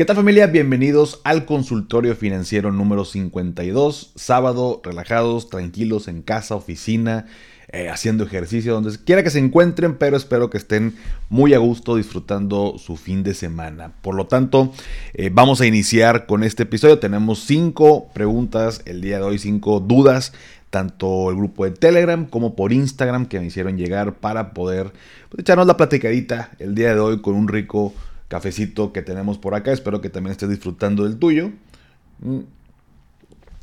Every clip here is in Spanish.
¿Qué tal familia? Bienvenidos al consultorio financiero número 52, sábado, relajados, tranquilos en casa, oficina, eh, haciendo ejercicio, donde quiera que se encuentren, pero espero que estén muy a gusto disfrutando su fin de semana. Por lo tanto, eh, vamos a iniciar con este episodio. Tenemos cinco preguntas el día de hoy, cinco dudas tanto el grupo de Telegram como por Instagram que me hicieron llegar para poder pues, echarnos la platicadita el día de hoy con un rico cafecito que tenemos por acá. Espero que también estés disfrutando del tuyo. Mm.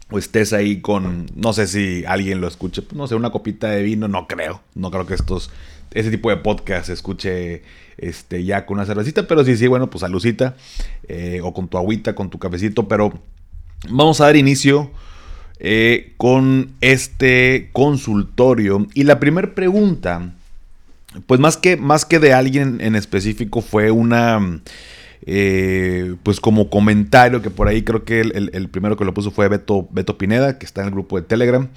O estés ahí con, no sé si alguien lo escuche, pues, no sé, una copita de vino, no creo. No creo que estos, ese tipo de podcast se escuche este, ya con una cervecita, pero sí, sí, bueno, pues a eh, o con tu agüita, con tu cafecito, pero vamos a dar inicio eh, con este consultorio. Y la primera pregunta pues más que, más que de alguien en específico fue una, eh, pues como comentario que por ahí creo que el, primero que lo puso fue Beto, Beto Pineda, que está en el grupo de Telegram.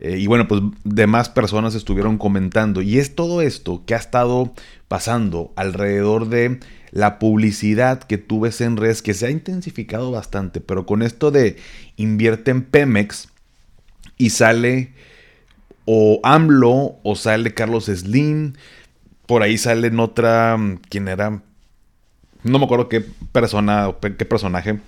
Eh, y bueno, pues demás personas estuvieron comentando. Y es todo esto que ha estado pasando alrededor de la publicidad que tú ves en redes, que se ha intensificado bastante, pero con esto de invierte en Pemex y sale o AMLO o sale Carlos Slim. Por ahí sale en otra. Mm, ¿Quién era? No me acuerdo qué persona o qué personaje.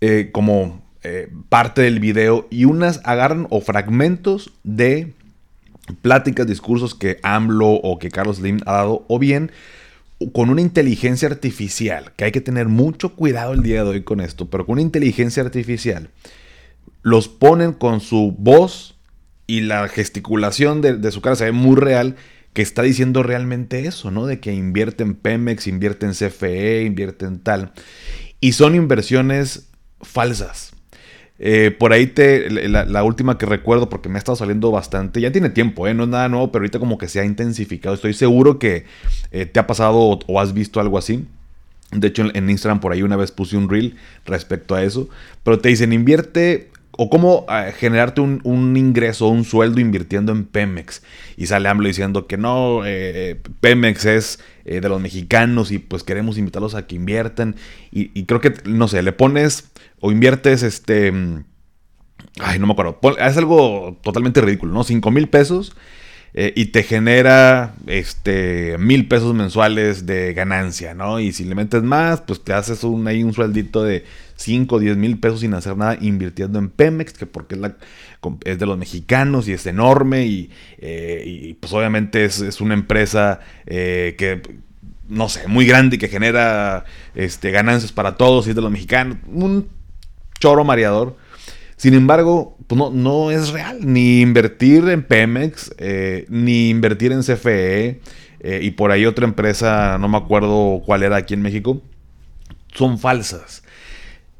Eh, como eh, parte del video. Y unas agarran o fragmentos de pláticas, discursos que AMLO o que Carlos Slim ha dado. O bien con una inteligencia artificial. Que hay que tener mucho cuidado el día de hoy con esto. Pero con una inteligencia artificial. Los ponen con su voz y la gesticulación de, su cara se ve muy real, que está diciendo realmente eso, ¿no? De que invierte en Pemex, invierte en CFE, invierte en tal. Y son inversiones falsas. Eh, por ahí te, la, última que recuerdo, porque me ha estado saliendo bastante, ya tiene tiempo, ¿eh? no es nada nuevo, pero ahorita como que se ha intensificado. Estoy seguro que eh, te ha pasado o, has visto algo así. De hecho, en, en Instagram por ahí una vez puse un reel respecto a eso. Pero te dicen, invierte o cómo eh, generarte un, ingreso, un sueldo invirtiendo en Pemex. Y sale AMLO diciendo que no, eh, eh, Pemex es de los mexicanos y pues queremos invitarlos a que inviertan. Y, creo que, no sé, le pones o inviertes este... Mm, ay, no me acuerdo. Es algo totalmente ridículo, ¿no? 5 mil pesos eh, y te genera este mil pesos mensuales de ganancia, ¿no? Y si le metes más, pues te haces un, ahí un sueldito de 5 o 10 mil pesos sin hacer nada invirtiendo en Pemex, que porque es, la, es de los mexicanos y es enorme y, eh, pues obviamente es, una empresa eh, que no sé, muy grande y que genera este, ganancias para todos y es de los mexicanos. Un choro mareador. Sin embargo, pues no, no es real. Ni invertir en Pemex, eh, ni invertir en CFE, y por ahí otra empresa, no me acuerdo cuál era aquí en México, son falsas.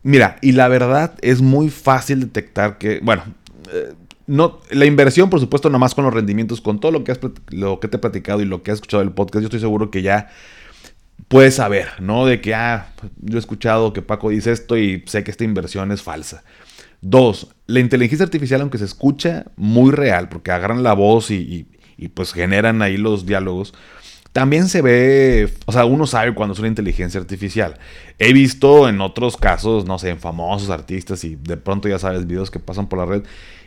Mira, y la verdad es muy fácil detectar que, bueno, eh, no, la inversión, por supuesto, nomás con los rendimientos, con todo lo que, has, lo que te he platicado y lo que has escuchado del podcast, yo estoy seguro que ya puedes saber, ¿no? De que, ah, yo he escuchado que Paco dice esto y sé que esta inversión es falsa. Dos, la inteligencia artificial, aunque se escucha muy real, porque agarran la voz y, pues generan ahí los diálogos, también se ve, o sea, uno sabe cuando es una inteligencia artificial. He visto en otros casos, no sé, en famosos artistas y de pronto ya sabes, videos que pasan por la red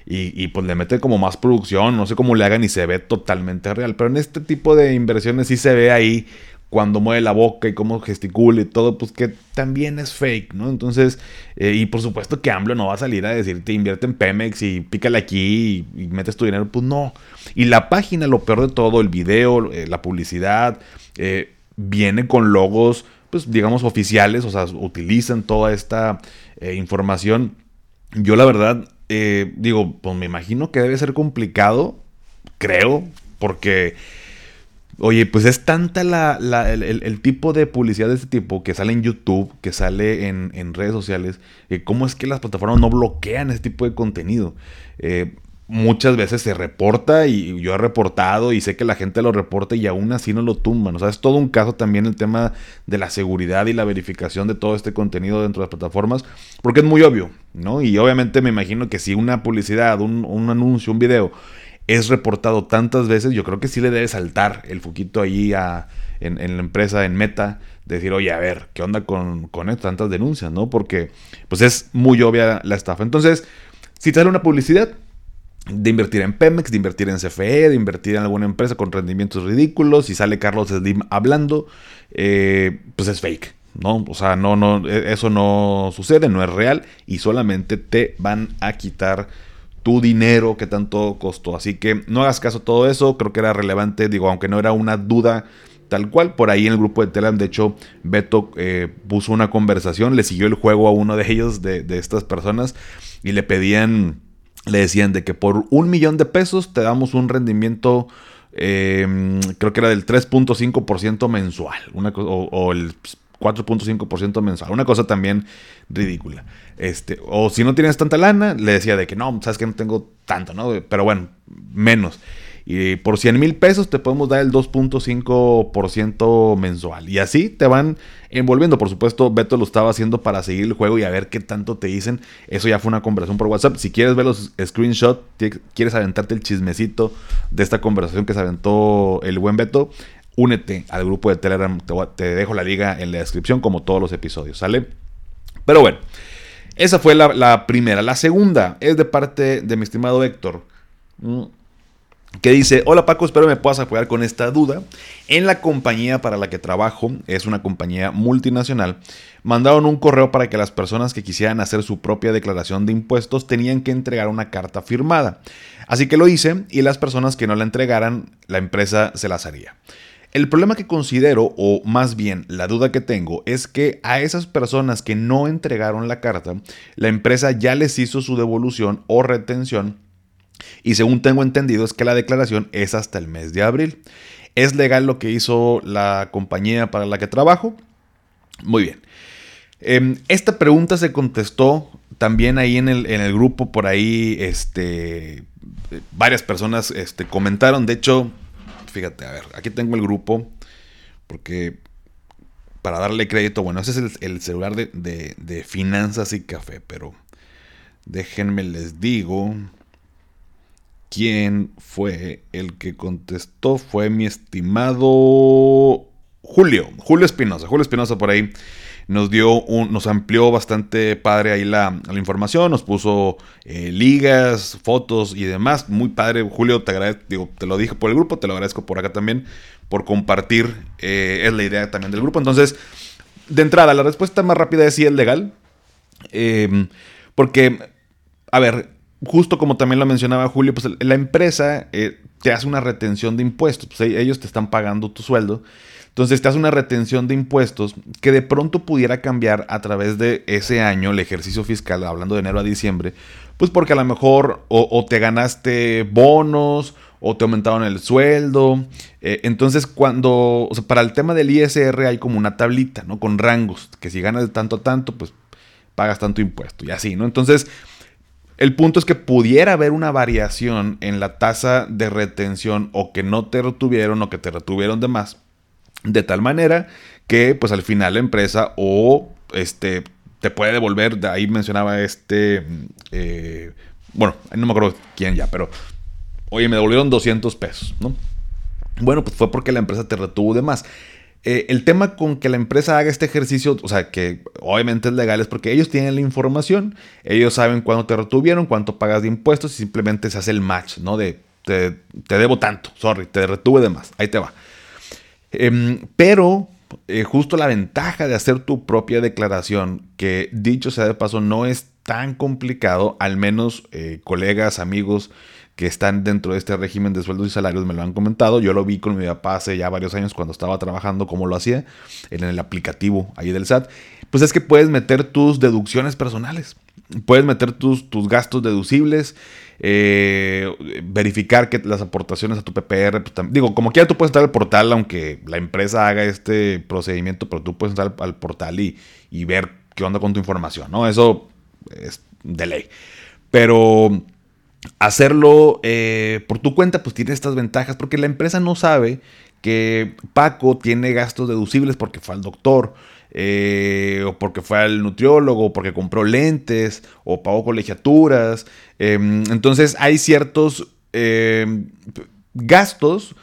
y, y, pues le mete como más producción, no sé cómo le hagan y se ve totalmente real. Pero en este tipo de inversiones sí se ve ahí cuando mueve la boca y cómo gesticula y todo, pues que también es fake, ¿no? Entonces, eh, y por supuesto que AMLO no va a salir a decirte invierte en Pemex y pícale aquí y, metes tu dinero, pues no. Y la página, lo peor de todo, el video, eh, la publicidad, eh, viene con logos, pues digamos oficiales, o sea, utilizan toda esta información. Yo la verdad, digo, pues me imagino que debe ser complicado, creo, porque Oye, pues es tanta la, el, tipo de publicidad de este tipo que sale en YouTube, que sale en, redes sociales, eh, cómo es que las plataformas no bloquean este tipo de contenido. Eh, muchas veces se reporta y yo he reportado y sé que la gente lo reporta y aún así no lo tumban. O sea, es todo un caso también el tema de la seguridad y la verificación de todo este contenido dentro de las plataformas, porque es muy obvio, ¿no? Y obviamente me imagino que si una publicidad, un, un anuncio, un video es reportado tantas veces, yo creo que sí le debe saltar el foquito ahí a, en, la empresa, en Meta, decir, oye, a ver, ¿qué onda con, con esto? tantas denuncias, ¿no? Porque pues es muy obvia la estafa. Entonces, si te sale una publicidad, de invertir en Pemex, de invertir en CFE, de invertir en alguna empresa con rendimientos ridículos, y sale Carlos Slim hablando, eh, pues es fake. ¿no? O sea, no, no, e, eso no sucede, no es real y solamente te van a quitar tu dinero que tanto costó. Así que no hagas caso a todo eso, creo que era relevante, digo, aunque no era una duda tal cual, por ahí en el grupo de Telegram, de hecho, Beto eh, puso una conversación, le siguió el juego a uno de ellos, de, estas personas, y le pedían le decían de que por un millón de pesos te damos un rendimiento, em, creo que era del 3.5% mensual, una o, el 4.5% mensual, una cosa también ridícula. Este, o si no tienes tanta lana, le decía de que no, sabes que no tengo tanto, ¿no? Pero bueno, menos. Y por 100 mil pesos te podemos dar el 2.5% mensual. Y así te van envolviendo. Por supuesto, Beto lo estaba haciendo para seguir el juego y a ver qué tanto te dicen. Eso ya fue una conversación por WhatsApp. Si quieres ver los screenshots, quieres aventarte el chismecito de esta conversación que se aventó el buen Beto, únete al grupo de Telegram. Te, dejo la liga en la descripción como todos los episodios, ¿sale? Pero bueno, esa fue la, primera. La segunda es de parte de mi estimado Héctor. Mm, que dice, hola Paco, espero me puedas apoyar con esta duda. En la compañía para la que trabajo, es una compañía multinacional, mandaron un correo para que las personas que quisieran hacer su propia declaración de impuestos tenían que entregar una carta firmada. Así que lo hice y las personas que no la entregaran, la empresa se las haría. El problema que considero, o más bien la duda que tengo, es que a esas personas que no entregaron la carta, la empresa ya les hizo su devolución o retención y según tengo entendido es que la declaración es hasta el mes de abril. ¿Es legal lo que hizo la compañía para la que trabajo? Muy bien. Em, esta pregunta se contestó también ahí en el, en el grupo, por ahí este, varias personas este, comentaron. De hecho, fíjate, a ver, aquí tengo el grupo, porque para darle crédito, bueno, ese es el, celular de, de finanzas y café, pero déjenme les digo. ¿Quién fue el que contestó? Fue mi estimado Julio, Julio Espinosa. Julio Espinosa por ahí nos dio un, nos amplió bastante padre ahí la, información, nos puso eh, ligas, fotos y demás. Muy padre, Julio, te agradezco, te lo dije por el grupo, te lo agradezco por acá también, por compartir, eh, es la idea también del grupo. Entonces, de entrada, la respuesta más rápida es si es legal. Em, porque, a ver, justo como también lo mencionaba Julio, pues la empresa eh, te hace una retención de impuestos, pues ellos te están pagando tu sueldo. Entonces te hace una retención de impuestos que de pronto pudiera cambiar a través de ese año, el ejercicio fiscal, hablando de enero a diciembre, pues porque a lo mejor o, te ganaste bonos o te aumentaron el sueldo. Eh, entonces cuando, para el tema del ISR hay como una tablita, ¿no? Con rangos, que si ganas de tanto a tanto, pues pagas tanto impuesto y así, ¿no? Entonces el punto es que pudiera haber una variación en la tasa de retención o que no te retuvieron o que te retuvieron de más. De tal manera que pues al final la empresa o este te puede devolver, de ahí mencionaba este, eh, bueno, no me acuerdo quién ya, pero oye, me devolvieron 200 pesos, ¿no? Bueno, pues fue porque la empresa te retuvo de más. Eh, el tema con que la empresa haga este ejercicio, o sea, que obviamente es legal, es porque ellos tienen la información, ellos saben cuándo te retuvieron, cuánto pagas de impuestos y simplemente se hace el match, ¿no? De te, debo tanto, sorry, te retuve de más, ahí te va. Em, pero eh, justo la ventaja de hacer tu propia declaración, que dicho sea de paso, no es tan complicado, al menos eh, colegas, amigos, que están dentro de este régimen de sueldos y salarios me lo han comentado. Yo lo vi con mi papá hace ya varios años cuando estaba trabajando como lo hacía en el aplicativo ahí del SAT. Pues es que puedes meter tus deducciones personales. Puedes meter tus, tus gastos deducibles, eh, verificar que las aportaciones a tu PPR, pues, digo, como quiera tú puedes entrar al portal, aunque la empresa haga este procedimiento, pero tú puedes entrar al, portal y, y ver qué onda con tu información, ¿no? Eso es de ley. Pero hacerlo eh, por tu cuenta, pues tiene estas ventajas, porque la empresa no sabe que Paco tiene gastos deducibles porque fue al doctor, eh, o porque fue al nutriólogo, o porque compró lentes, o pagó colegiaturas. Em, entonces hay ciertos eh, gastos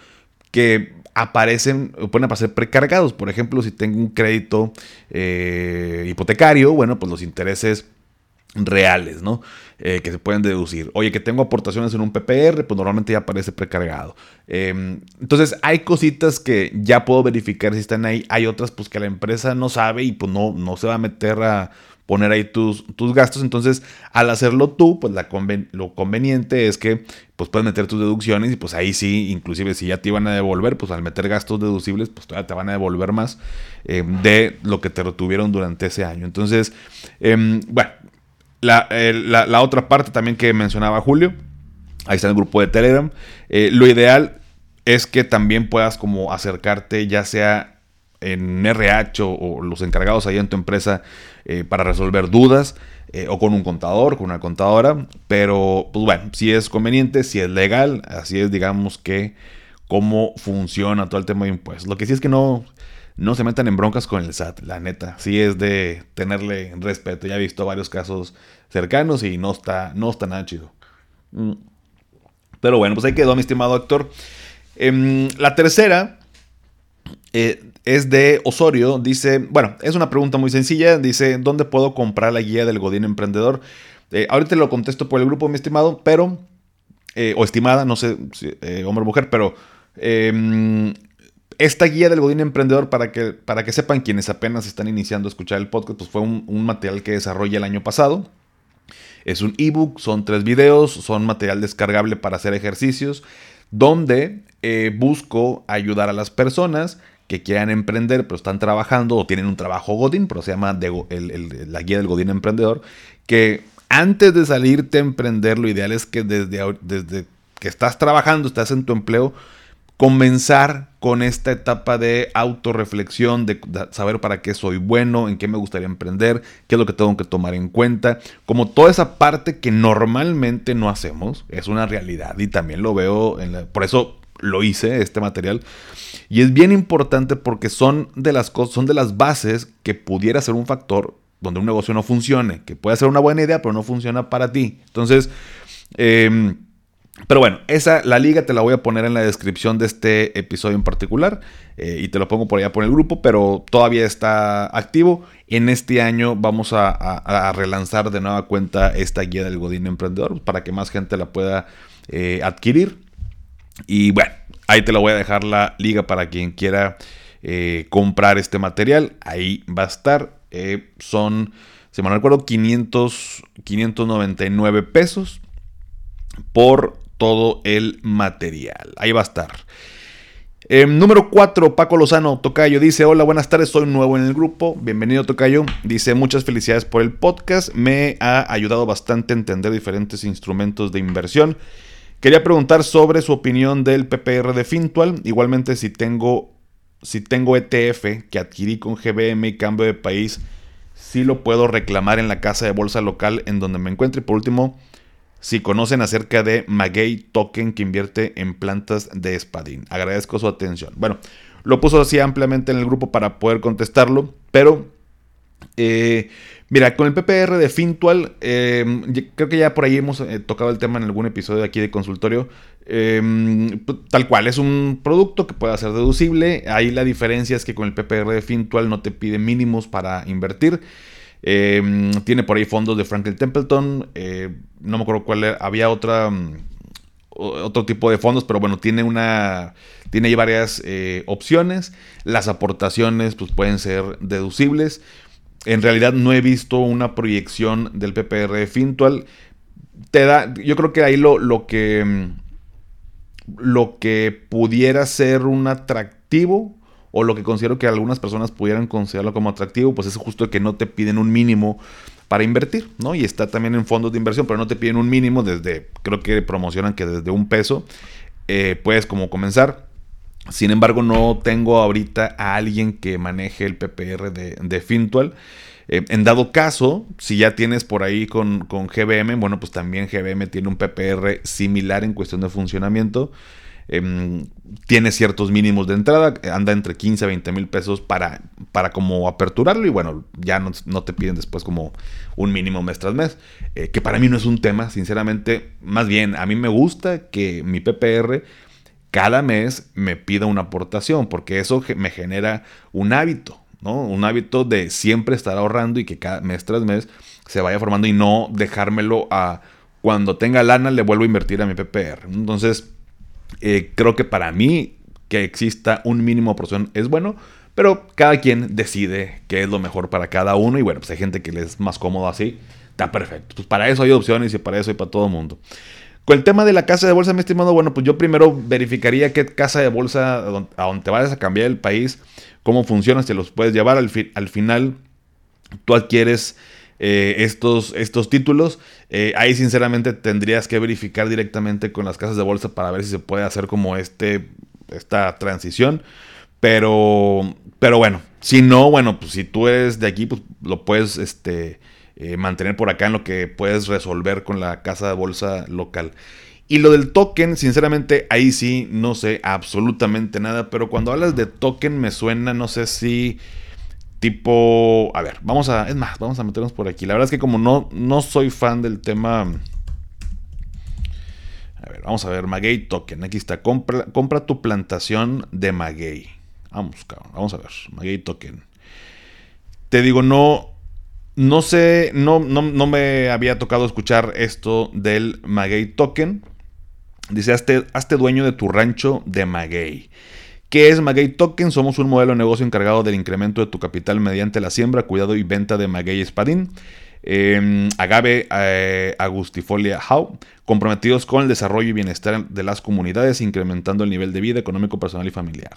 que aparecen, pueden aparecer precargados. Por ejemplo, si tengo un crédito eh, hipotecario, bueno, pues los intereses reales, ¿no? Eh, que se pueden deducir. Oye, que tengo aportaciones en un PPR, pues normalmente ya aparece precargado. Em, entonces, hay cositas que ya puedo verificar si están ahí. Hay otras, pues que la empresa no sabe y pues no, no se va a meter a poner ahí tus, tus gastos. Entonces, al hacerlo tú, pues la lo conveniente es que pues puedes meter tus deducciones y pues ahí sí, inclusive si ya te iban a devolver, pues al meter gastos deducibles, pues todavía te van a devolver más em, de lo que te retuvieron durante ese año. Entonces, em, bueno, la, otra parte también que mencionaba Julio, ahí está el grupo de Telegram, eh, lo ideal es que también puedas como acercarte ya sea en RH o, los encargados ahí en tu empresa eh, para resolver dudas eh, o con un contador, con una contadora, pero pues bueno, si es conveniente, si es legal, así es digamos que cómo funciona todo el tema de impuestos. Lo que sí es que no, no se metan en broncas con el SAT, la neta. Sí es de tenerle respeto. Ya he visto varios casos cercanos y no está, no está nada chido. Mm. Pero bueno, pues ahí quedó, mi estimado actor. Em, la tercera eh, es de Osorio. Dice, bueno, es una pregunta muy sencilla. Dice, ¿dónde puedo comprar la guía del Godín Emprendedor? Eh, ahorita lo contesto por el grupo, mi estimado, pero, eh, o estimada, no sé, hombre o mujer, pero em, esta guía del Godín Emprendedor, para que, para que sepan quienes apenas están iniciando a escuchar el podcast, pues fue un, material que desarrollé el año pasado. Es un ebook, son tres videos, son material descargable para hacer ejercicios, donde eh, busco ayudar a las personas que quieran emprender, pero están trabajando o tienen un trabajo Godín, pero se llama la guía del Godín Emprendedor, que antes de salirte a emprender, lo ideal es que desde, desde que estás trabajando, estás en tu empleo, comenzar con esta etapa de autorreflexión, de saber para qué soy bueno, en qué me gustaría emprender, qué es lo que tengo que tomar en cuenta, como toda esa parte que normalmente no hacemos, es una realidad y también lo veo, por eso lo hice, este material, y es bien importante porque son de las cosas, son de las bases que pudiera ser un factor donde un negocio no funcione, que puede ser una buena idea, pero no funciona para ti. Entonces, eh, pero bueno, esa, la liga te la voy a poner en la descripción de este episodio en particular eh, y te lo pongo por allá por el grupo, pero todavía está activo. En este año vamos a, relanzar de nueva cuenta esta guía del Godín Emprendedor para que más gente la pueda eh, adquirir. Y bueno, ahí te la voy a dejar la liga para quien quiera eh, comprar este material. Ahí va a estar. son, si me recuerdo, 500, 599 pesos por todo el material. Ahí va a estar. Em, número 4, Paco Lozano, Tocayo, dice, hola, buenas tardes, soy nuevo en el grupo, bienvenido Tocayo, dice, muchas felicidades por el podcast, me ha ayudado bastante a entender diferentes instrumentos de inversión. Quería preguntar sobre su opinión del PPR de Fintual, igualmente si tengo, si tengo ETF que adquirí con GBM y cambio de país, si lo puedo reclamar en la casa de bolsa local en donde me encuentre. Y por último, si conocen acerca de Maguey Token que invierte en plantas de espadín. Agradezco su atención. Bueno, lo puso así ampliamente en el grupo para poder contestarlo, pero eh, mira, con el PPR de Fintual, em, creo que ya por ahí hemos eh, tocado el tema en algún episodio aquí de consultorio. Em, tal cual, es un producto que puede ser deducible. Ahí la diferencia es que con el PPR de Fintual no te pide mínimos para invertir. Em, tiene por ahí fondos de Franklin Templeton. Eh, no me acuerdo cuál era. Había otra. Mm, otro tipo de fondos, pero bueno, tiene una. Tiene ahí varias eh, opciones. Las aportaciones pues, pueden ser deducibles. En realidad no he visto una proyección del PPR Fintual. Te da. Yo creo que ahí lo, lo que. Mm, lo que pudiera ser un atractivo o lo que considero que algunas personas pudieran considerarlo como atractivo, pues es justo que no te piden un mínimo para invertir, ¿no? Y está también en fondos de inversión, pero no te piden un mínimo desde, creo que promocionan que desde un peso eh, puedes como comenzar. Sin embargo, no tengo ahorita a alguien que maneje el PPR de, Fintual. Eh, en dado caso, si ya tienes por ahí con, con, GBM, bueno, pues también GBM tiene un PPR similar en cuestión de funcionamiento. Em, tiene ciertos mínimos de entrada, anda entre 15 a 20 mil pesos para, para como aperturarlo y bueno, ya no, te piden después como un mínimo mes tras mes, eh, que para mí no es un tema, sinceramente, más bien a mí me gusta que mi PPR cada mes me pida una aportación, porque eso me genera un hábito, ¿no? Un hábito de siempre estar ahorrando y que cada mes tras mes se vaya formando y no dejármelo a cuando tenga lana le vuelvo a invertir a mi PPR. Entonces, eh, creo que para mí que exista un mínimo porción es bueno, pero cada quien decide qué es lo mejor para cada uno y bueno, pues hay gente que le es más cómodo así, está perfecto. Pues para eso hay opciones y para eso hay para todo el mundo. Con el tema de la casa de bolsa, mi estimado, bueno, pues yo primero verificaría qué casa de bolsa a donde te vayas a cambiar el país, cómo funciona, si los puedes llevar al, al final, tú adquieres eh, estos, estos títulos. Eh, ahí sinceramente tendrías que verificar directamente con las casas de bolsa para ver si se puede hacer como este, esta transición. Pero, pero bueno, si no, bueno, pues si tú eres de aquí, pues lo puedes este, eh, mantener por acá en lo que puedes resolver con la casa de bolsa local. Y lo del token, sinceramente, ahí sí no sé absolutamente nada, pero cuando hablas de token me suena, no sé si Tipo, a ver, vamos a, es más, vamos a meternos por aquí. La verdad es que como no, no soy fan del tema... A ver, vamos a ver, Maguey Token, aquí está, compra, compra tu plantación de Maguey. Vamos, cabrón, vamos a ver, Maguey Token. Te digo, no, no sé, no, no, no me había tocado escuchar esto del Maguey Token. Dice, hazte, hazte dueño de tu rancho de Maguey. ¿Qué es Maguey Token? Somos un modelo de negocio encargado del incremento de tu capital mediante la siembra, cuidado y venta de maguey espadín. Em, agave eh, Agustifolia How, comprometidos con el desarrollo y bienestar de las comunidades, incrementando el nivel de vida económico, personal y familiar.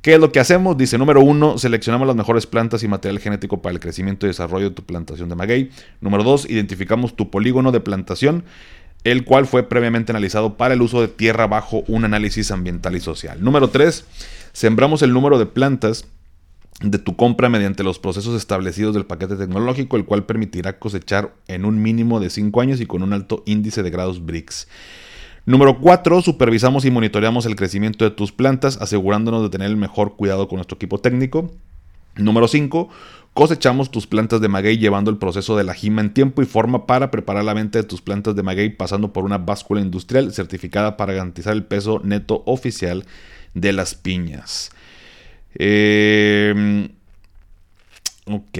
¿Qué es lo que hacemos? Dice, número uno, seleccionamos las mejores plantas y material genético para el crecimiento y desarrollo de tu plantación de maguey. Número dos, identificamos tu polígono de plantación el cual fue previamente analizado para el uso de tierra bajo un análisis ambiental y social. Número 3. Sembramos el número de plantas de tu compra mediante los procesos establecidos del paquete tecnológico, el cual permitirá cosechar en un mínimo de 5 años y con un alto índice de grados BRICS. Número 4. Supervisamos y monitoreamos el crecimiento de tus plantas, asegurándonos de tener el mejor cuidado con nuestro equipo técnico. Número 5. Cosechamos tus plantas de maguey llevando el proceso de la jima en tiempo y forma para preparar la venta de tus plantas de maguey pasando por una báscula industrial certificada para garantizar el peso neto oficial de las piñas. Em, ok.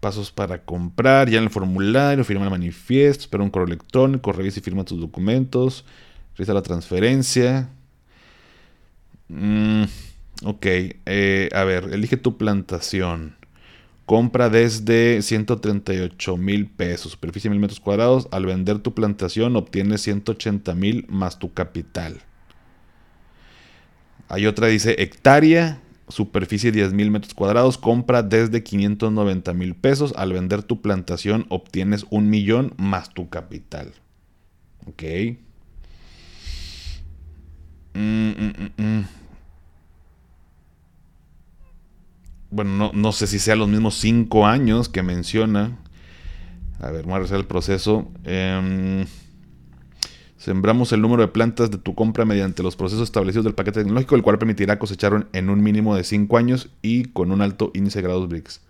Pasos para comprar. Ya en el formulario, firma el manifiesto, espera un correo electrónico, revisa y firma tus documentos, realiza la transferencia. Mm, ok. Eh, a ver, elige tu plantación. Compra desde 138 mil pesos, superficie mil metros cuadrados. Al vender tu plantación obtienes 180 mil más tu capital. Hay otra, dice hectárea, superficie 10 mil metros cuadrados. Compra desde 590 mil pesos. Al vender tu plantación obtienes un millón más tu capital. Ok. Mm, mm, mm, bueno, no, sé si sea los mismos cinco años que menciona. A ver, vamos a hacer el proceso. Em, sembramos el número de plantas de tu compra mediante los procesos establecidos del paquete tecnológico, el cual permitirá cosechar en un mínimo de cinco años y con un alto índice de grados BRICS.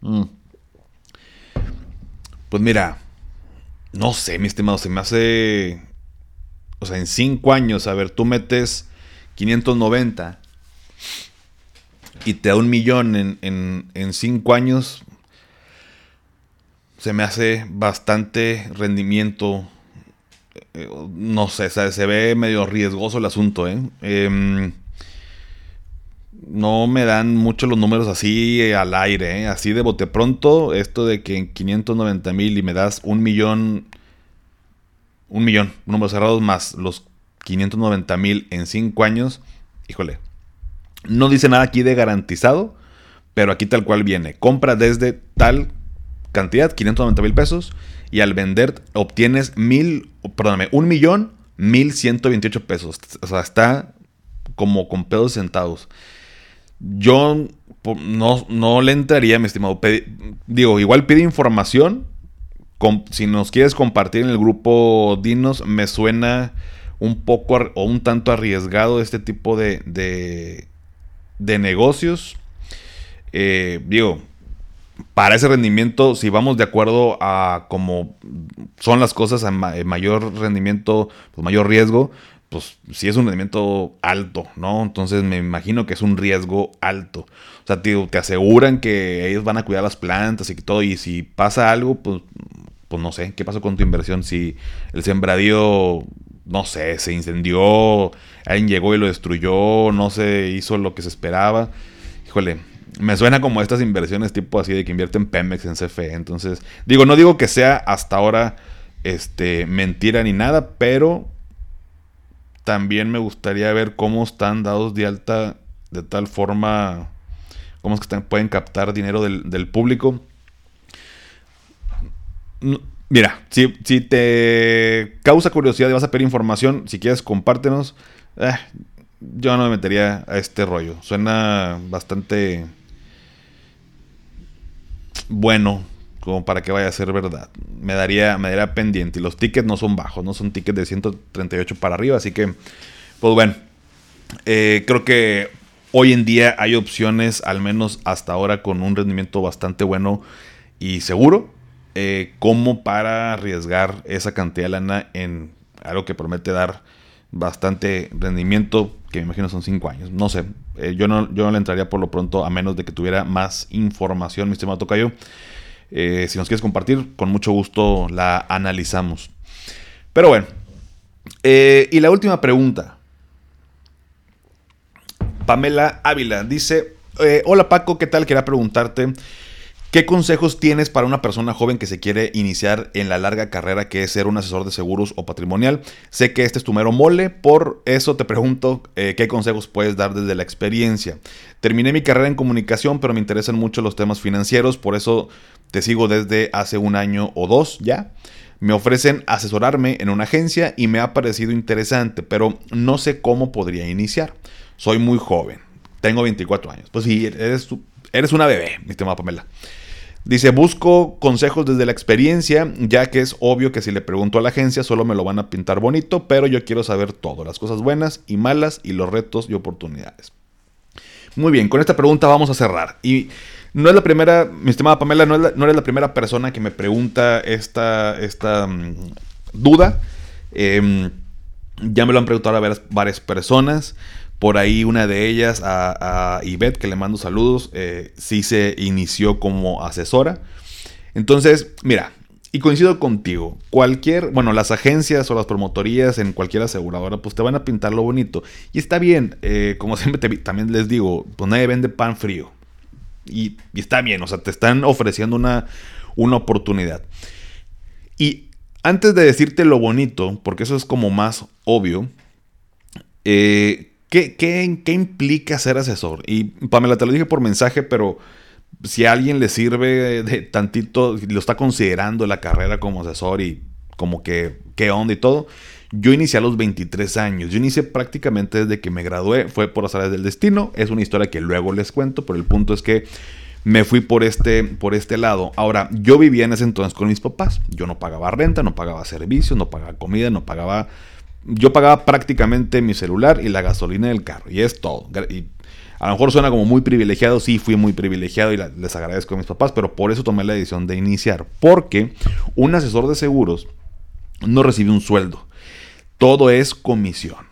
Mm. Pues mira, no sé, mi estimado, se me hace... O sea, en cinco años, a ver, tú metes 590 y te da un millón en, en, cinco años, se me hace bastante rendimiento. Eh, no sé, se ve medio riesgoso el asunto, ¿eh? Em, no me dan mucho los números así al aire, ¿eh? así de bote pronto. Esto de que en 590 mil y me das un millón, un millón, números cerrados más los 590 mil en cinco años, híjole, no dice nada aquí de garantizado, pero aquí tal cual viene. Compra desde tal cantidad, 590 mil pesos, y al vender obtienes mil, perdóname, un millón, mil ciento veintiocho pesos. O sea, está como con pedos sentados. Yo no, no le entraría, mi estimado. digo, igual pide información. si nos quieres compartir en el grupo Dinos, me suena un poco o un tanto arriesgado este tipo de, negocios. Eh, digo, para ese rendimiento, si vamos de acuerdo a cómo son las cosas, a mayor rendimiento, pues mayor riesgo, pues si es un rendimiento alto, ¿no? Entonces me imagino que es un riesgo alto. O sea, te, te aseguran que ellos van a cuidar las plantas y todo, y si pasa algo, pues, pues no sé, ¿qué pasó con tu inversión? Si el sembradío, no sé, se incendió, alguien llegó y lo destruyó, no se hizo lo que se esperaba. Híjole, me suena como estas inversiones tipo así de que invierten Pemex en CFE. Entonces, digo, no digo que sea hasta ahora este, mentira ni nada, pero también me gustaría ver cómo están dados de alta de tal forma, cómo es que pueden captar dinero del, público. Mira, si, te causa curiosidad y vas a pedir información, si quieres compártenos. Eh, yo no me metería a este rollo. Suena bastante bueno como para que vaya a ser verdad. Me daría, me daría pendiente. Y los tickets no son bajos, no son tickets de 138 para arriba. Así que, pues bueno, eh, creo que hoy en día hay opciones, al menos hasta ahora, con un rendimiento bastante bueno y seguro, eh, como para arriesgar esa cantidad de lana en algo que promete dar bastante rendimiento, que me imagino son 5 años. No sé, eh, yo, no, yo no le entraría por lo pronto a menos de que tuviera más información, mi estimado Tocayo. Eh, si nos quieres compartir, con mucho gusto la analizamos. Pero bueno, eh, y la última pregunta. Pamela Ávila dice, hola Paco, ¿qué tal? Quería preguntarte, ¿qué consejos tienes para una persona joven que se quiere iniciar en la larga carrera que es ser un asesor de seguros o patrimonial? Sé que este es tu mero mole, por eso te pregunto, ¿qué consejos puedes dar desde la experiencia? Terminé mi carrera en comunicación, pero me interesan mucho los temas financieros, por eso te sigo desde hace un año o dos ya. Me ofrecen asesorarme en una agencia y me ha parecido interesante, pero no sé cómo podría iniciar. Soy muy joven, tengo 24 años. Pues sí, eres, eres una bebé, mi estimada Pamela. Dice, busco consejos desde la experiencia, ya que es obvio que si le pregunto a la agencia solo me lo van a pintar bonito, pero yo quiero saber todo, las cosas buenas y malas y los retos y oportunidades. Muy bien, con esta pregunta vamos a cerrar. Y no es la primera, mi estimada Pamela, no, eres la primera persona que me pregunta esta, esta mm, duda. Em, ya me lo han preguntado a varias, personas. Por ahí una de ellas, a, a que le mando saludos, eh, sí se inició como asesora. Entonces, mira, y coincido contigo, cualquier, bueno, las agencias o las promotorías en cualquier aseguradora, pues te van a pintar lo bonito. Y está bien, eh, como siempre también les digo, pues nadie vende pan frío. Y, está bien, o sea, te están ofreciendo una, una oportunidad. Y antes de decirte lo bonito, porque eso es como más obvio, eh, ¿qué, qué, implica ser asesor? Y Pamela, te lo dije por mensaje, pero si a alguien le sirve de tantito, lo está considerando la carrera como asesor y como que qué onda y todo, yo inicié a los 23 años. Yo inicié prácticamente desde que me gradué. Fue por las áreas del destino. Es una historia que luego les cuento, pero el punto es que me fui por este, por este lado. Ahora, yo vivía en ese entonces con mis papás. Yo no pagaba renta, no pagaba servicios, no pagaba comida, no pagaba... Yo pagaba prácticamente mi celular y la gasolina del carro. Y es todo. Y a lo mejor suena como muy privilegiado. Sí, fui muy privilegiado y les agradezco a mis papás. Pero por eso tomé la decisión de iniciar. Porque un asesor de seguros no recibe un sueldo todo es comisión.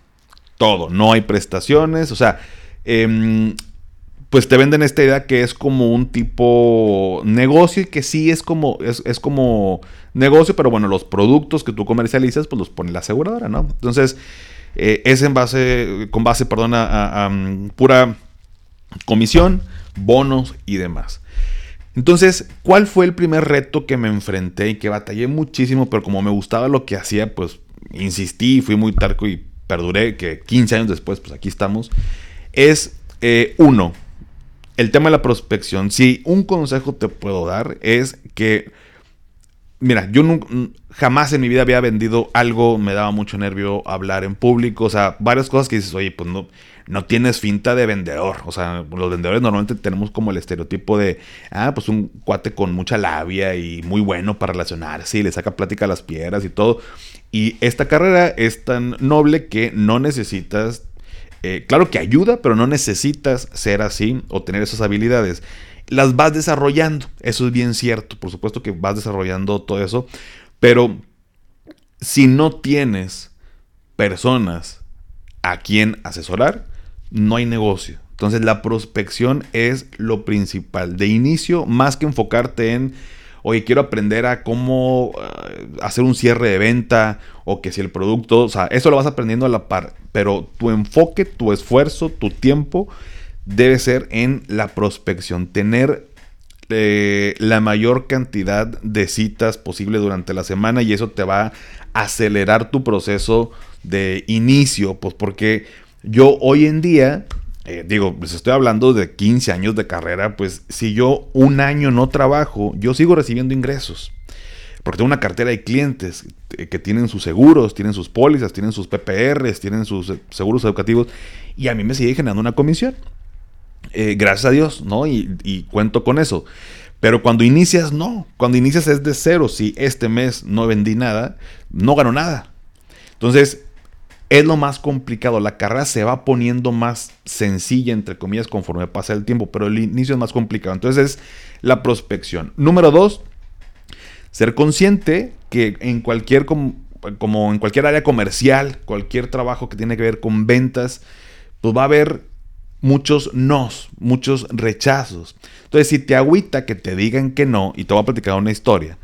Todo. No hay prestaciones. O sea, em, pues te venden esta idea que es como un tipo negocio y que sí es como, es, como negocio, pero bueno, los productos que tú comercializas, pues los pone la aseguradora, ¿no? Entonces, eh, es en base, con base, perdón, a, pura comisión, bonos y demás. Entonces, ¿cuál fue el primer reto que me enfrenté y que batallé muchísimo, pero como me gustaba lo que hacía, pues insistí, fui muy tarco y perduré, que 15 años después, pues aquí estamos, es eh, uno, el tema de la prospección. Si un consejo te puedo dar es que, mira, yo jamás en mi vida había vendido algo, me daba mucho nervio hablar en público, o sea, varias cosas que dices, oye, pues no, no tienes finta de vendedor. O sea, los vendedores normalmente tenemos como el estereotipo de, ah, pues un cuate con mucha labia y muy bueno para relacionarse y le saca plática a las piedras y todo. Y esta carrera es tan noble que no necesitas, eh, claro que ayuda, pero no necesitas ser así o tener esas habilidades. Las vas desarrollando, eso es bien cierto, por supuesto que vas desarrollando todo eso, pero si no tienes personas a quien asesorar, no hay negocio. Entonces la prospección es lo principal. De inicio, más que enfocarte en, oye, quiero aprender a cómo eh, hacer un cierre de venta o que si el producto, o sea, eso lo vas aprendiendo a la par, pero tu enfoque, tu esfuerzo, tu tiempo debe ser en la prospección. Tener eh, la mayor cantidad de citas posible durante la semana y eso te va a acelerar tu proceso de inicio, pues porque yo hoy en día eh, digo, les estoy hablando de 15 años de carrera, pues si yo un año no trabajo, yo sigo recibiendo ingresos. Porque tengo una cartera de clientes eh, que tienen sus seguros, tienen sus pólizas, tienen sus PPRs, tienen sus eh, seguros educativos y a mí me sigue generando una comisión. gracias a Dios, ¿no? Y, y cuento con eso. Pero cuando inicias, no. Cuando inicias es de cero. Si este mes no vendí nada, no gano nada. Entonces, es lo más complicado. La carrera se va poniendo más sencilla, entre comillas, conforme pasa el tiempo, pero el inicio es más complicado. Entonces es la prospección. Número dos, ser consciente que en cualquier, como, en cualquier área comercial, cualquier trabajo que tiene que ver con ventas, pues va a haber muchos nos, muchos rechazos. Entonces, si te agüita que te digan que no, y te voy a platicar una historia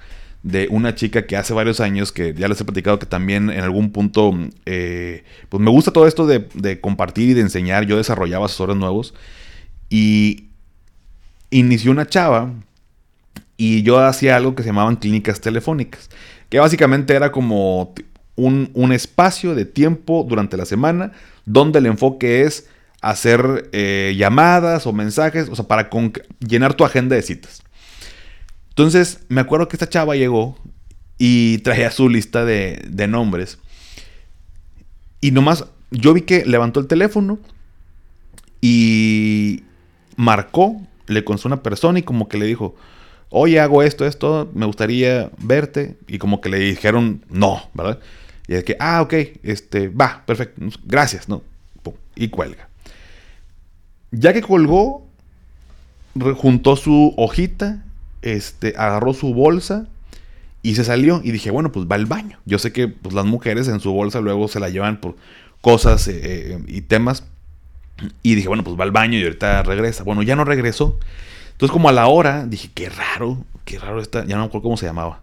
de una chica que hace varios años, que ya les he platicado que también en algún punto, eh, pues me gusta todo esto de, compartir y de enseñar. Yo desarrollaba asesores nuevos y inició una chava y yo hacía algo que se llamaban clínicas telefónicas, que básicamente era como un, espacio de tiempo durante la semana donde el enfoque es hacer eh, llamadas o mensajes, o sea, para llenar tu agenda de citas. Entonces, me acuerdo que esta chava llegó y traía su lista de, nombres. Y nomás, yo vi que levantó el teléfono y marcó, le contó una persona y como que le dijo, oye, hago esto, esto, me gustaría verte. Y como que le dijeron, no, ¿verdad? Y es que, ah, ok, este, va, perfecto, gracias, ¿no? y cuelga. Ya que colgó, juntó su hojita este, agarró su bolsa y se salió. Y dije, bueno, pues va al baño. Yo sé que pues, las mujeres en su bolsa luego se la llevan por cosas eh, eh, y temas. Y dije, bueno, pues va al baño y ahorita regresa. Bueno, ya no regresó. Entonces, como a la hora, dije, qué raro, qué raro está. Ya no me acuerdo cómo se llamaba.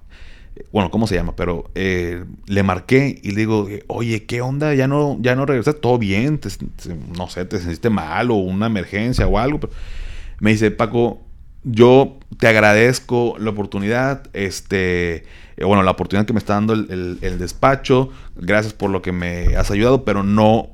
Bueno, ¿cómo se llama? Pero eh, le marqué y le digo, oye, ¿qué onda? Ya no, ya no regresaste, todo bien, no sé, te sentiste mal o una emergencia o algo. Pero me dice, Paco, yo te agradezco la oportunidad, este, eh, bueno, la oportunidad que me está dando el, despacho, gracias por lo que me has ayudado, pero no,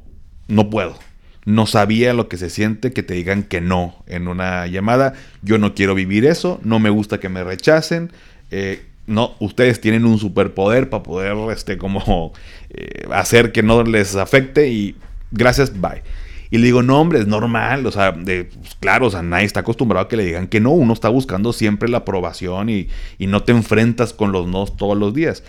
no puedo. No sabía lo que se siente que te digan que no en una llamada. Yo no quiero vivir eso, no me gusta que me rechacen. Eh, no, ustedes tienen un superpoder para poder, este, como eh, hacer que no les afecte y gracias, bye. Y le digo, no, hombre, es normal. O sea, pues, claro, o sea, nadie está acostumbrado a que le digan que no. Uno está buscando siempre la aprobación y, no te enfrentas con los no todos los días.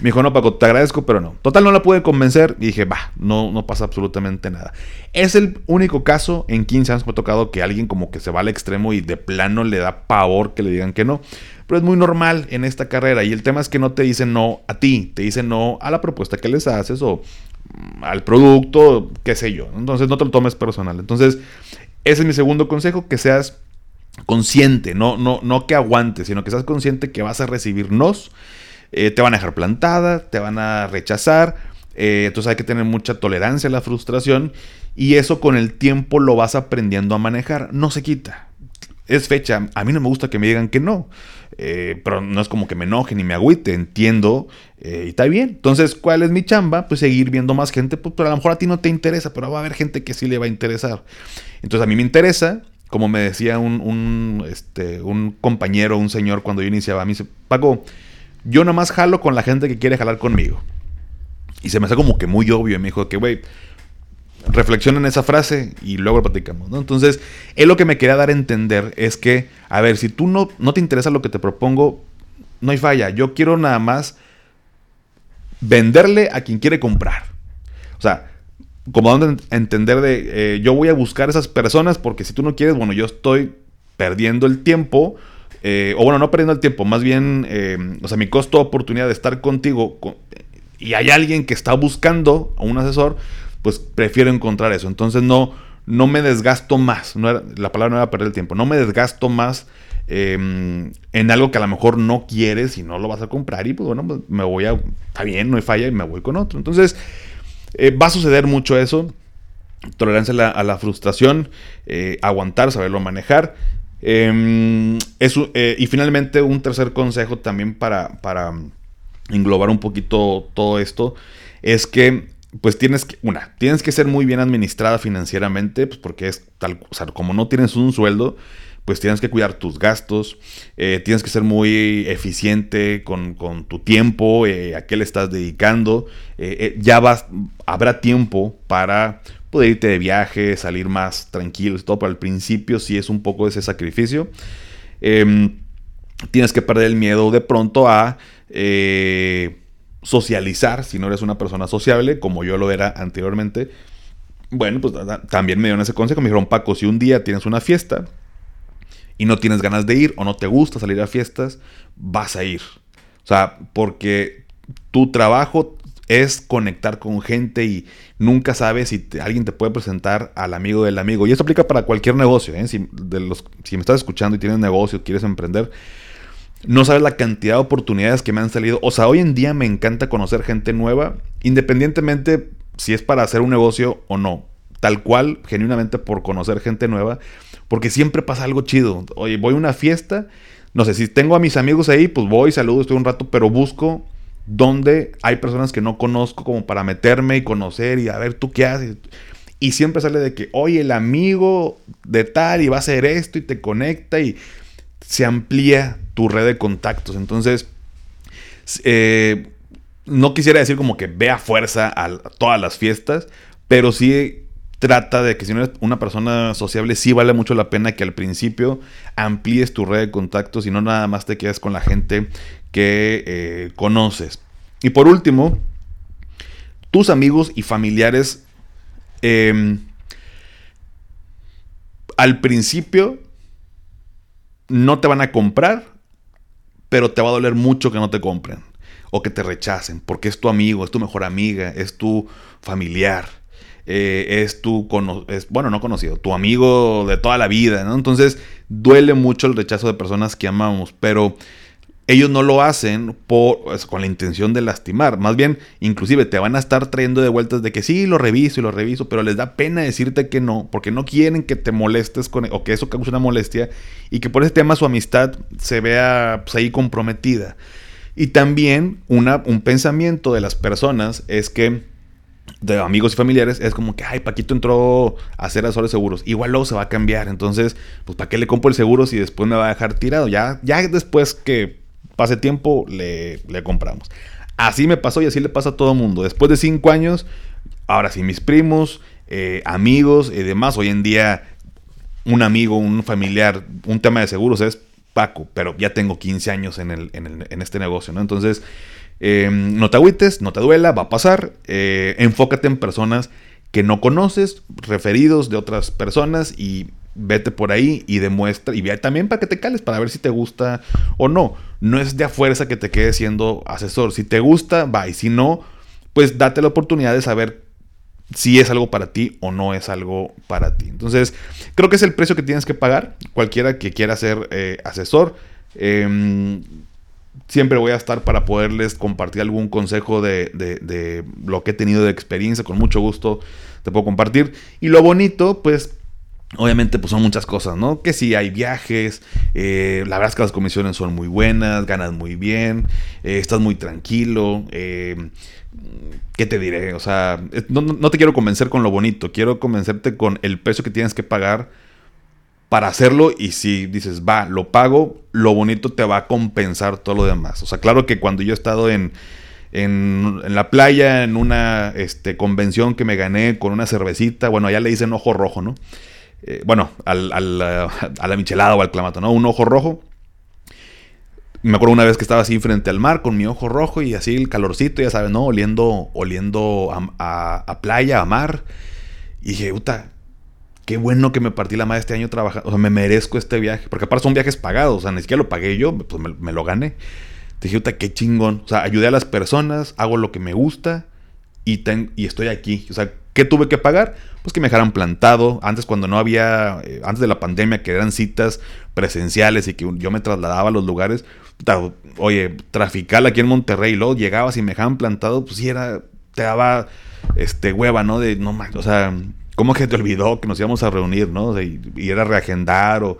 Me dijo, no, Paco, te agradezco, pero no. Total, no la pude convencer. Y dije, va, no, no pasa absolutamente nada. Es el único caso en 15 años que me ha tocado que alguien como que se va al extremo y de plano le da pavor que le digan que no. Pero es muy normal en esta carrera. Y el tema es que no te dicen no a ti, te dicen no a la propuesta que les haces o al producto, qué sé yo. Entonces no te lo tomes personal. Entonces, ese es mi segundo consejo, que seas consciente, no, no, no que aguantes, sino que seas consciente que vas a recibir nos, eh, te van a dejar plantada, te van a rechazar, eh, entonces hay que tener mucha tolerancia a la frustración y eso con el tiempo lo vas aprendiendo a manejar, no se quita. Es fecha, a mí no me gusta que me digan que no. Eh, pero no es como que me enoje ni me agüite, entiendo eh, y está bien. Entonces, ¿cuál es mi chamba? Pues seguir viendo más gente, pues, pero a lo mejor a ti no te interesa, pero va a haber gente que sí le va a interesar. Entonces, a mí me interesa, como me decía un, este, un compañero, un señor cuando yo iniciaba, me dice, Paco, yo nomás jalo con la gente que quiere jalar conmigo. Y se me hace como que muy obvio, y me dijo que, güey, reflexiona en esa frase y luego lo platicamos, ¿no? Entonces, él lo que me quería dar a entender es que, a ver, si tú no, no te interesa lo que te propongo, no hay falla. Yo quiero nada más venderle a quien quiere comprar. O sea, como dando a entender de, eh, yo voy a buscar esas personas porque si tú no quieres, bueno, yo estoy perdiendo el tiempo. Eh, o bueno, no perdiendo el tiempo, más bien, eh, o sea, mi costo de oportunidad de estar contigo y hay alguien que está buscando a un asesor, pues prefiero encontrar eso. Entonces no, no me desgasto más. La palabra no era perder el tiempo. No me desgasto más em, en algo que a lo mejor no quieres y no lo vas a comprar. Y pues bueno, pues, me voy a. Está bien, no hay falla y me voy con otro. Entonces, eh, va a suceder mucho eso. Tolerancia a la, frustración, eh, aguantar, saberlo manejar. Em, eh, y finalmente, un tercer consejo también para, para englobar un poquito todo esto es que pues tienes que, una, tienes que ser muy bien administrada financieramente, pues porque es tal, o sea, como no tienes un sueldo, pues tienes que cuidar tus gastos, eh, tienes que ser muy eficiente con, tu tiempo, eh, a qué le estás dedicando, eh, ya vas, habrá tiempo para poder irte de viaje, salir más tranquilo todo, pero al principio sí es un poco ese sacrificio. Em, tienes que perder el miedo de pronto a socializar, si no eres una persona sociable, como yo lo era anteriormente. Bueno, pues también me dieron ese consejo. Me dijeron, Paco, si un día tienes una fiesta y no tienes ganas de ir o no te gusta salir a fiestas, vas a ir. O sea, porque tu trabajo es conectar con gente y nunca sabes si alguien te puede presentar al amigo del amigo. Y eso aplica para cualquier negocio. ¿eh? Si, de los, si me estás escuchando y tienes negocio, quieres emprender, no sabes la cantidad de oportunidades que me han salido. O sea, hoy en día me encanta conocer gente nueva, independientemente si es para hacer un negocio o no. Tal cual, genuinamente por conocer gente nueva, porque siempre pasa algo chido. Oye, voy a una fiesta, no sé, si tengo a mis amigos ahí, pues voy, saludo, estoy un rato, pero busco donde hay personas que no conozco como para meterme y conocer y a ver tú qué haces. Y siempre sale de que, oye, el amigo de tal y va a hacer esto y te conecta y se amplía tu red de contactos. Entonces, eh, no quisiera decir como que vea fuerza a todas las fiestas, pero sí trata de que si no eres una persona sociable, sí vale mucho la pena que al principio amplíes tu red de contactos y no nada más te quedes con la gente que eh, conoces. Y por último, tus amigos y familiares em, al principio no te van a comprar, pero te va a doler mucho que no te compren o que te rechacen, porque es tu amigo, es tu mejor amiga, es tu familiar, eh, es tu, es, bueno, no conocido, tu amigo de toda la vida, ¿no? Entonces duele mucho el rechazo de personas que amamos, pero ellos no lo hacen por, pues, con la intención de lastimar. Más bien, inclusive te van a estar trayendo de vueltas de que sí, lo reviso y lo reviso, pero les da pena decirte que no, porque no quieren que te molestes con, o que eso cause una molestia y que por ese tema su amistad se vea pues, ahí comprometida. Y también una, un pensamiento de las personas es que de amigos y familiares es como que, ay, Paquito entró a hacer asesores seguros. Igual luego se va a cambiar. Entonces, pues, ¿para qué le compro el seguro si después me va a dejar tirado? Ya, ya después que pase tiempo, le, compramos. Así me pasó y así le pasa a todo el mundo. Después de cinco años, ahora sí, mis primos, eh, amigos y demás, hoy en día un amigo, un familiar, un tema de seguros es Paco, pero ya tengo 15 años en, el, en, este negocio, ¿no? Entonces, eh, no te agüites, no te duela, va a pasar. Eh, enfócate en personas que no conoces, referidos de otras personas y vete por ahí y demuestra, y también para que te cales, para ver si te gusta o no. No es de a fuerza que te quedes siendo asesor. Si te gusta, va, y si no, pues date la oportunidad de saber si es algo para ti o no es algo para ti. Entonces, creo que es el precio que tienes que pagar, cualquiera que quiera ser eh, asesor. Em, siempre voy a estar para poderles compartir algún consejo de, de, lo que he tenido de experiencia. Con mucho gusto te puedo compartir. Y lo bonito, pues Obviamente, pues son muchas cosas, ¿no? Que si hay viajes, eh, la verdad es que las comisiones son muy buenas, ganas muy bien, eh, estás muy tranquilo. Eh, ¿Qué te diré? O sea, no, te quiero convencer con lo bonito, quiero convencerte con el precio que tienes que pagar para hacerlo. Y si dices, va, lo pago, lo bonito te va a compensar todo lo demás. O sea, claro que cuando yo he estado en, en, la playa, en una este, convención que me gané con una cervecita, bueno, allá le dicen ojo rojo, ¿no? Eh, bueno, al, al, a la michelada o al clamato, ¿no? Un ojo rojo. me acuerdo una vez que estaba así frente al mar con mi ojo rojo y así el calorcito, ya sabes, ¿no? Oliendo, oliendo a, playa, a mar. Y dije, puta, qué bueno que me partí la madre este año trabajando. O sea, me merezco este viaje. Porque aparte son viajes pagados. O sea, ni siquiera lo pagué yo, pues me, lo gané. Dije, puta, qué chingón. O sea, ayudé a las personas, hago lo que me gusta y, y estoy aquí. O sea, ¿qué tuve que pagar? Pues que me dejaran plantado. Antes cuando no había, eh, antes de la pandemia, que eran citas presenciales y que yo me trasladaba a los lugares, oye, traficar aquí en Monterrey, y luego llegabas y me dejaban plantado, pues sí era, te daba este hueva, ¿no? De, no o sea, ¿cómo que te olvidó que nos íbamos a reunir, ¿no? y era reagendar o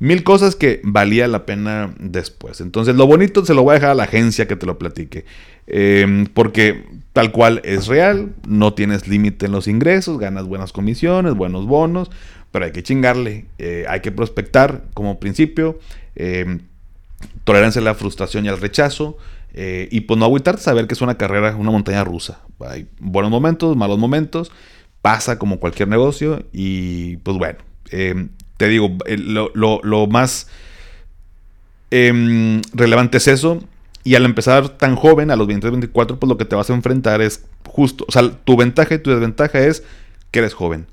mil cosas que valía la pena después. Entonces, lo bonito se lo voy a dejar a la agencia que te lo platique. Em, porque tal cual es real, no tienes límite en los ingresos, ganas buenas comisiones, buenos bonos, pero hay que chingarle, eh, hay que prospectar como principio. Em, tolerancia a la frustración y al rechazo. Eh, y pues no agüitarte, saber que es una carrera, una montaña rusa. Hay buenos momentos, malos momentos, pasa como cualquier negocio y pues bueno, eh, te digo, lo, más em, relevante es eso. Y al empezar tan joven, a los 23, 24, pues lo que te vas a enfrentar es justo, o sea, tu ventaja y tu desventaja es que eres joven.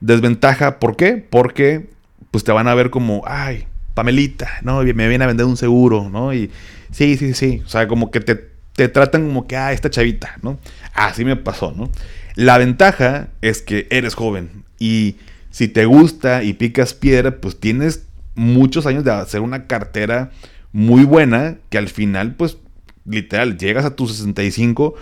Desventaja, ¿por qué? Porque pues te van a ver como, ay, Pamelita, ¿no? Me viene a vender un seguro, ¿no? Y sí, sí, sí. O sea, como que te, te tratan como que, ah, esta chavita, ¿no? Así me pasó, ¿no? La ventaja es que eres joven y si te gusta y picas piedra, pues tienes muchos años de hacer una cartera muy buena que al final, pues, literal, llegas a tus 65,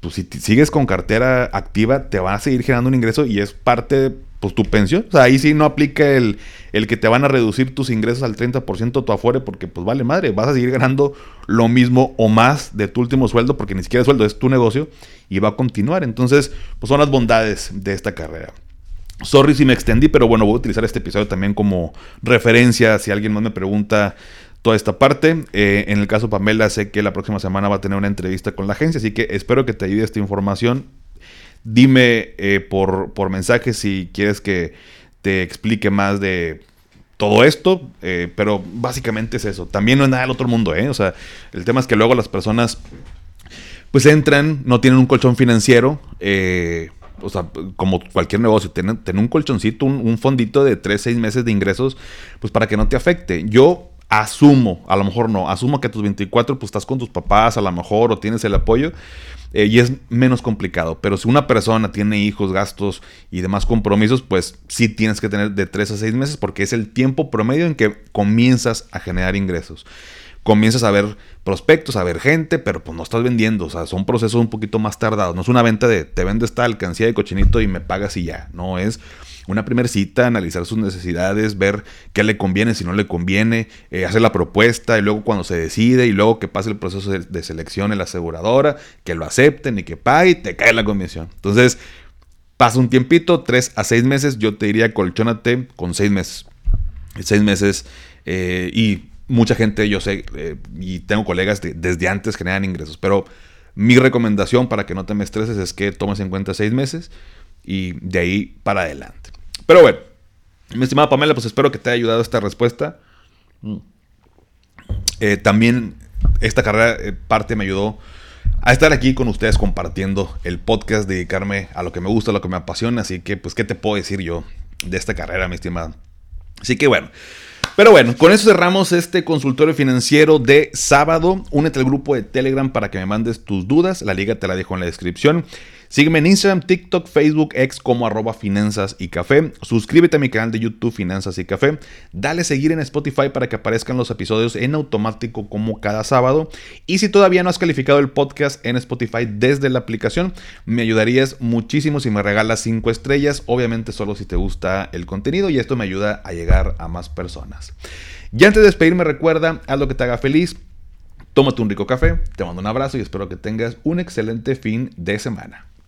pues si sigues con cartera activa, te va a seguir generando un ingreso y es parte pues tu pensión. O sea, ahí sí no aplica el, el que te van a reducir tus ingresos al 30% tu afuera porque pues vale madre, vas a seguir ganando lo mismo o más de tu último sueldo porque ni siquiera es sueldo, es tu negocio y va a continuar. Entonces, pues son las bondades de esta carrera. Sorry si me extendí, pero bueno, voy a utilizar este episodio también como referencia si alguien más me pregunta toda esta parte. Eh, en el caso Pamela, sé que la próxima semana va a tener una entrevista con la agencia, así que espero que te ayude esta información Dime eh, por, por mensaje si quieres que te explique más de todo esto, eh, pero básicamente es eso. También no es nada del otro mundo, ¿eh? O sea, el tema es que luego las personas pues entran, no tienen un colchón financiero, eh, o sea, como cualquier negocio, tienen, un colchoncito, un, un, fondito de 3, 6 meses de ingresos, pues para que no te afecte. Yo asumo, a lo mejor no, asumo que a tus 24 pues estás con tus papás a lo mejor o tienes el apoyo eh, y es menos complicado, pero si una persona tiene hijos, gastos y demás compromisos, pues sí tienes que tener de 3 a 6 meses porque es el tiempo promedio en que comienzas a generar ingresos. Comienzas a ver prospectos, a ver gente, pero pues no estás vendiendo, o sea, son procesos un poquito más tardados, no es una venta de te vendo esta alcancía de cochinito y me pagas y ya, no es una primera cita, analizar sus necesidades, ver qué le conviene, si no le conviene, eh, hacer la propuesta y luego cuando se decide y luego que pase el proceso de, selección en la aseguradora, que lo acepten y que pague te cae la comisión. Entonces, pasa un tiempito, tres a seis meses, yo te diría colchónate con seis meses. Seis meses eh, y mucha gente, yo sé, eh, y tengo colegas que desde antes generan ingresos, pero mi recomendación para que no te me estreses es que tomes en cuenta seis meses y de ahí para adelante. Pero bueno, mi estimada Pamela, pues espero que te haya ayudado esta respuesta. Eh, también esta carrera eh, parte me ayudó a estar aquí con ustedes compartiendo el podcast, dedicarme a lo que me gusta, a lo que me apasiona. Así que, pues, ¿qué te puedo decir yo de esta carrera, mi estimada? Así que bueno. Pero bueno, con eso cerramos este consultorio financiero de sábado. Únete al grupo de Telegram para que me mandes tus dudas. La liga te la dejo en la descripción. Sígueme en Instagram, TikTok, Facebook, X como arroba finanzas y café. Suscríbete a mi canal de YouTube Finanzas y Café. Dale seguir en Spotify para que aparezcan los episodios en automático como cada sábado. Y si todavía no has calificado el podcast en Spotify desde la aplicación, me ayudarías muchísimo si me regalas 5 estrellas. Obviamente solo si te gusta el contenido y esto me ayuda a llegar a más personas. Y antes de despedirme recuerda, haz lo que te haga feliz. Tómate un rico café, te mando un abrazo y espero que tengas un excelente fin de semana.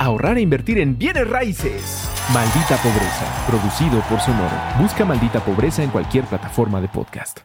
ahorrar e invertir en bienes raíces. Maldita Pobreza, producido por Sonoro. Busca Maldita Pobreza en cualquier plataforma de podcast.